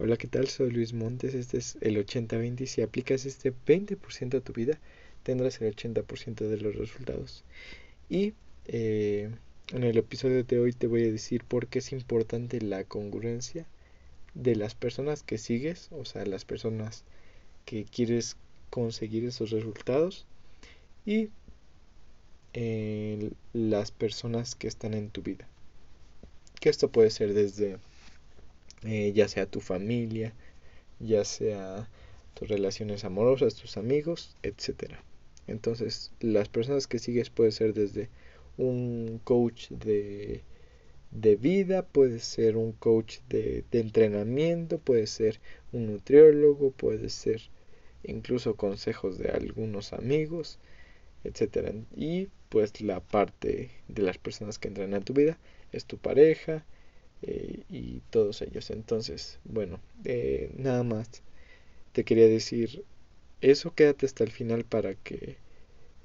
Hola, ¿qué tal? Soy Luis Montes. Este es el 80-20 y si aplicas este 20% a tu vida, tendrás el 80% de los resultados. Y eh, en el episodio de hoy te voy a decir por qué es importante la congruencia de las personas que sigues, o sea, las personas que quieres conseguir esos resultados y eh, las personas que están en tu vida. Que esto puede ser desde eh, ya sea tu familia, ya sea tus relaciones amorosas, tus amigos, etcétera. Entonces, las personas que sigues puede ser desde un coach de, de vida, puede ser un coach de, de, entrenamiento, puede ser un nutriólogo, puede ser incluso consejos de algunos amigos, etcétera. Y pues la parte de las personas que entran en tu vida es tu pareja, eh, y todos ellos. Entonces, bueno, eh, nada más te quería decir eso, quédate hasta el final para que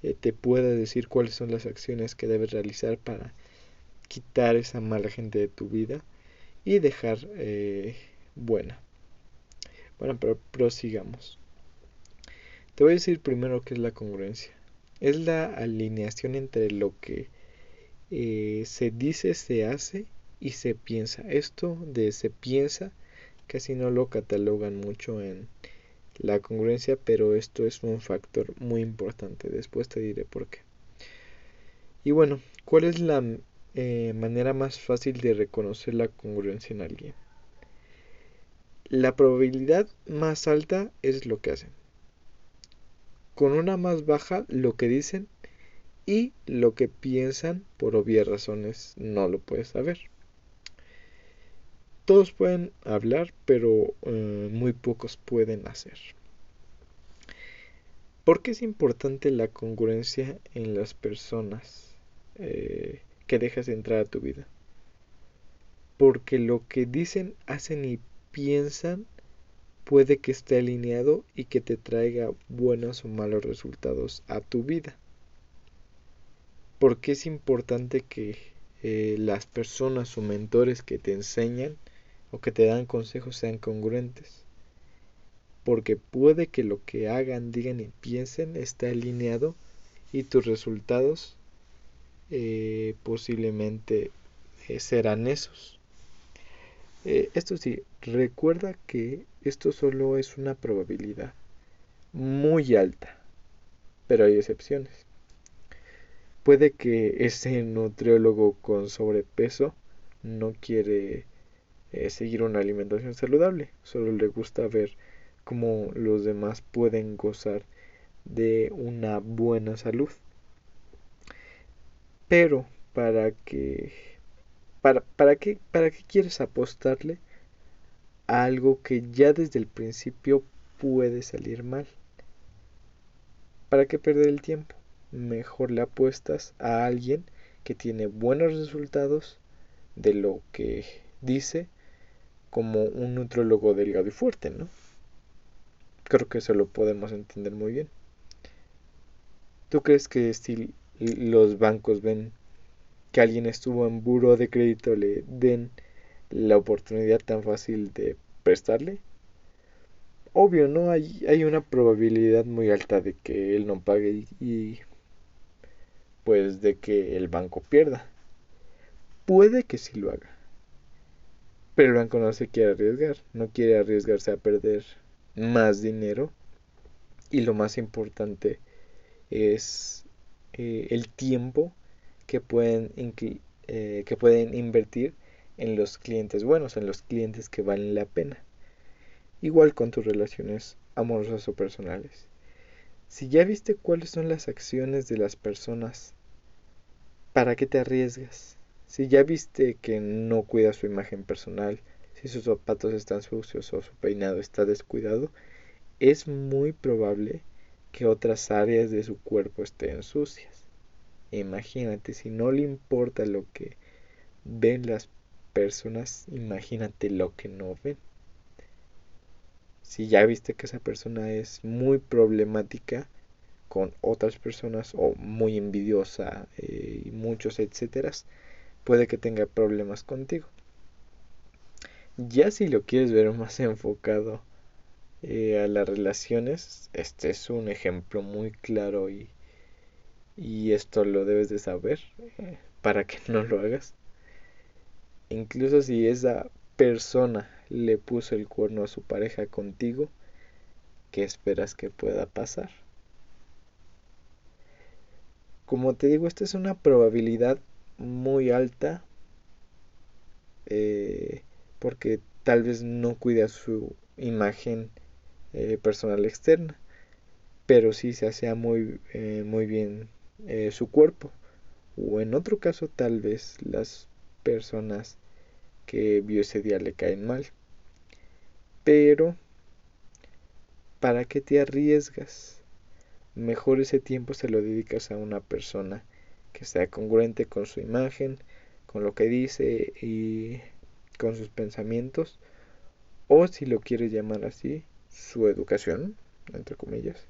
eh, te pueda decir cuáles son las acciones que debes realizar para quitar esa mala gente de tu vida y dejar buena. Bueno, pero prosigamos. Te voy a decir primero qué es la congruencia. Es la alineación entre lo que se dice, se hace y se piensa. Esto de se piensa casi no lo catalogan mucho en la congruencia, pero esto es un factor muy importante. Después te diré por qué. Y bueno, ¿cuál es la eh, manera más fácil de reconocer la congruencia en alguien? La probabilidad más alta es lo que hacen. Con una más baja lo que dicen y lo que piensan por obvias razones no lo puedes saber. Todos pueden hablar, pero eh, muy pocos pueden hacer. ¿Por qué es importante la congruencia en las personas eh, que dejas entrar a tu vida? Porque lo que dicen, hacen y piensan puede que esté alineado y que te traiga buenos o malos resultados a tu vida. ¿Por qué es importante que eh, las personas o mentores que te enseñan o que te dan consejos sean congruentes. Porque puede que lo que hagan, digan y piensen esté alineado y tus resultados eh, posiblemente eh, serán esos. Eh, esto sí, recuerda que esto solo es una probabilidad muy alta, pero hay excepciones. Puede que ese nutriólogo con sobrepeso no quiere eh, seguir una alimentación saludable. Solo le gusta ver cómo los demás pueden gozar de una buena salud. Pero para que para, para qué para qué quieres apostarle a algo que ya desde el principio puede salir mal? ¿Para qué perder el tiempo? Mejor le apuestas a alguien que tiene buenos resultados de lo que dice como un nutrólogo delgado y fuerte, ¿no? Creo que eso lo podemos entender muy bien. ¿Tú crees que si los bancos ven que alguien estuvo en buro de crédito le den la oportunidad tan fácil de prestarle? Obvio, ¿no? Hay, hay una probabilidad muy alta de que él no pague y, y pues de que el banco pierda. Puede que sí lo haga pero el banco no se quiere arriesgar, no quiere arriesgarse a perder más dinero. Y lo más importante es eh, el tiempo que pueden, eh, que pueden invertir en los clientes buenos, en los clientes que valen la pena. Igual con tus relaciones amorosas o personales. Si ya viste cuáles son las acciones de las personas, ¿para qué te arriesgas? Si ya viste que no cuida su imagen personal, si sus zapatos están sucios o su peinado está descuidado, es muy probable que otras áreas de su cuerpo estén sucias. Imagínate, si no le importa lo que ven las personas, imagínate lo que no ven. Si ya viste que esa persona es muy problemática con otras personas o muy envidiosa eh, y muchos etcétera, puede que tenga problemas contigo. Ya si lo quieres ver más enfocado eh, a las relaciones, este es un ejemplo muy claro y, y esto lo debes de saber eh, para que no lo hagas. Incluso si esa persona le puso el cuerno a su pareja contigo, ¿qué esperas que pueda pasar? Como te digo, esta es una probabilidad muy alta eh, porque tal vez no cuida su imagen eh, personal externa, pero sí se hacía muy, eh, muy bien su cuerpo. O en otro caso, tal vez las personas que vio ese día le caen mal. Pero, ¿para qué te arriesgas? Mejor ese tiempo se lo dedicas a una persona que sea congruente con su imagen, con lo que dice y con sus pensamientos, o si lo quieres llamar así, su educación, entre comillas,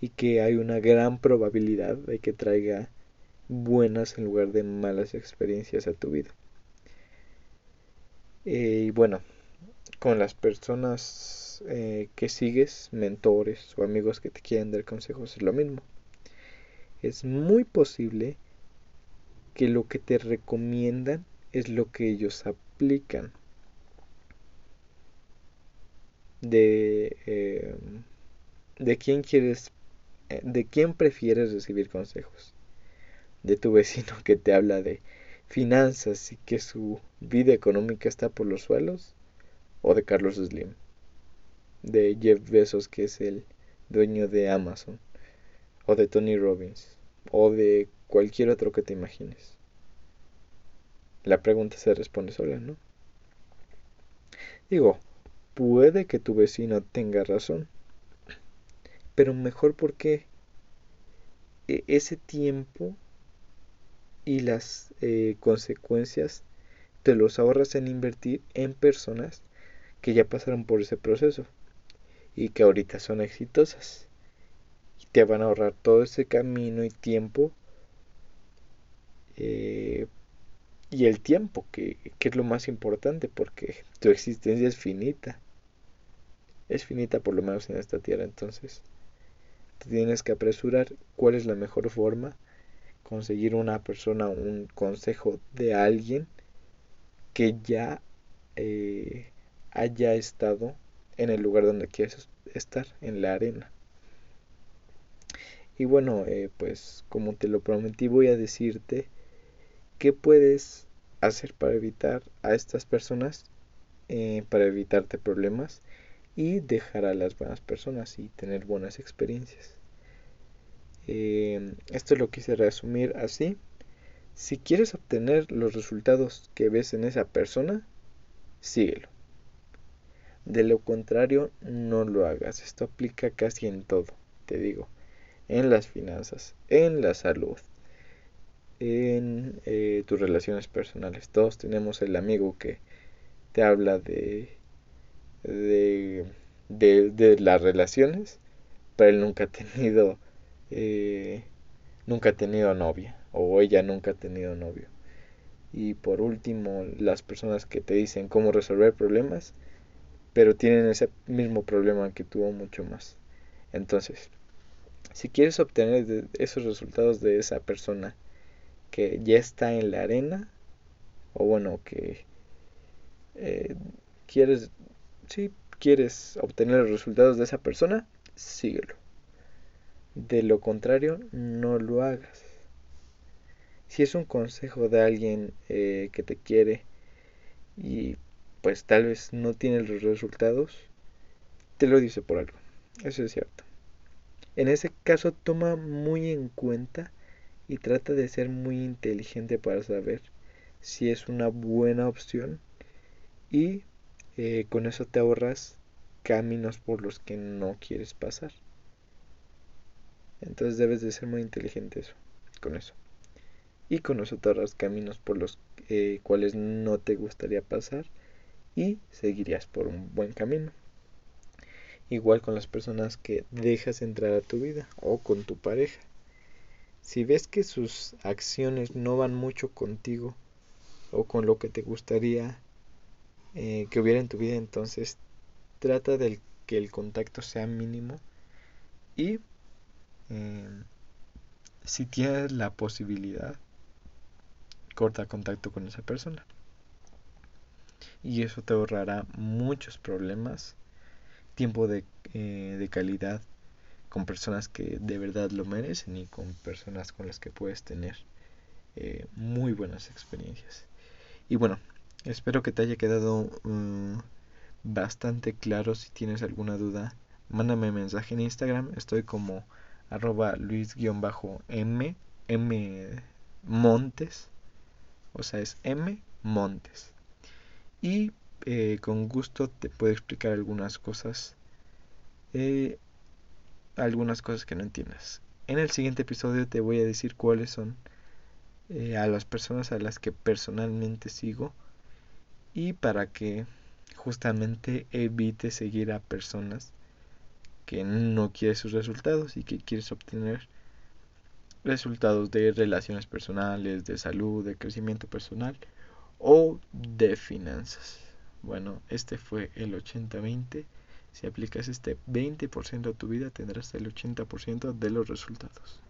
y que hay una gran probabilidad de que traiga buenas en lugar de malas experiencias a tu vida. Eh, y bueno, con las personas eh, que sigues, mentores o amigos que te quieren dar consejos, es lo mismo. Es muy posible que lo que te recomiendan es lo que ellos aplican. De, eh, de quién quieres, de quién prefieres recibir consejos. De tu vecino que te habla de finanzas y que su vida económica está por los suelos, o de Carlos Slim, de Jeff Bezos, que es el dueño de Amazon, o de Tony Robbins, o de cualquier otro que te imagines. La pregunta se responde sola, ¿no? Digo, puede que tu vecino tenga razón, pero mejor porque e-, ese tiempo y las eh, consecuencias te los ahorras en invertir en personas que ya pasaron por ese proceso y que ahorita son exitosas te van a ahorrar todo ese camino y tiempo eh, y el tiempo que, que es lo más importante porque tu existencia es finita. Es finita por lo menos en esta tierra. Entonces te tienes que apresurar cuál es la mejor forma. Conseguir una persona, un consejo de alguien que ya eh, haya estado en el lugar donde quieres estar, en la arena. Y bueno, eh, pues como te lo prometí, voy a decirte qué puedes hacer para evitar a estas personas, eh, para evitarte problemas y dejar a las buenas personas y tener buenas experiencias. Eh, esto lo quise resumir así. Si quieres obtener los resultados que ves en esa persona, síguelo. De lo contrario, no lo hagas. Esto aplica casi en todo, te digo. En las finanzas, en la salud, en eh, tus relaciones personales. Todos tenemos el amigo que te habla de, de, de, las relaciones, pero él nunca ha tenido eh, nunca ha tenido novia o ella nunca ha tenido novio. Y por último, las personas que te dicen cómo resolver problemas, pero tienen ese mismo problema que tuvo mucho más. Entonces, si quieres obtener esos resultados de esa persona que ya está en la arena, o bueno, que eh, quieres, si quieres obtener los resultados de esa persona, síguelo. De lo contrario, no lo hagas. Si es un consejo de alguien eh, que te quiere y pues tal vez no tiene los resultados, te lo dice por algo. Eso es cierto. En ese caso toma muy en cuenta y trata de ser muy inteligente para saber si es una buena opción y eh, con eso te ahorras caminos por los que no quieres pasar. Entonces debes de ser muy inteligente eso, con eso. Y con los caminos por los eh, cuales no te gustaría pasar y seguirías por un buen camino. Igual con las personas que dejas entrar a tu vida o con tu pareja. Si ves que sus acciones no van mucho contigo o con lo que te gustaría eh, que hubiera en tu vida, entonces trata de que el contacto sea mínimo y eh, si tienes la posibilidad, corta contacto con esa persona. Y eso te ahorrará muchos problemas, tiempo de, eh, de calidad con personas que de verdad lo merecen y con personas con las que puedes tener eh, muy buenas experiencias. Y bueno, espero que te haya quedado mm, bastante claro. Si tienes alguna duda, mándame mensaje en Instagram. Estoy como arroba luis-m m montes. O sea, es m montes. Y eh, con gusto te puedo explicar algunas cosas. Eh, algunas cosas que no entiendas. En el siguiente episodio te voy a decir cuáles son eh, a las personas a las que personalmente sigo y para que justamente evite seguir a personas que no quieres sus resultados y que quieres obtener resultados de relaciones personales, de salud, de crecimiento personal o de finanzas. Bueno, este fue el 80-20. Si aplicas este 20% a tu vida, tendrás el 80% de los resultados.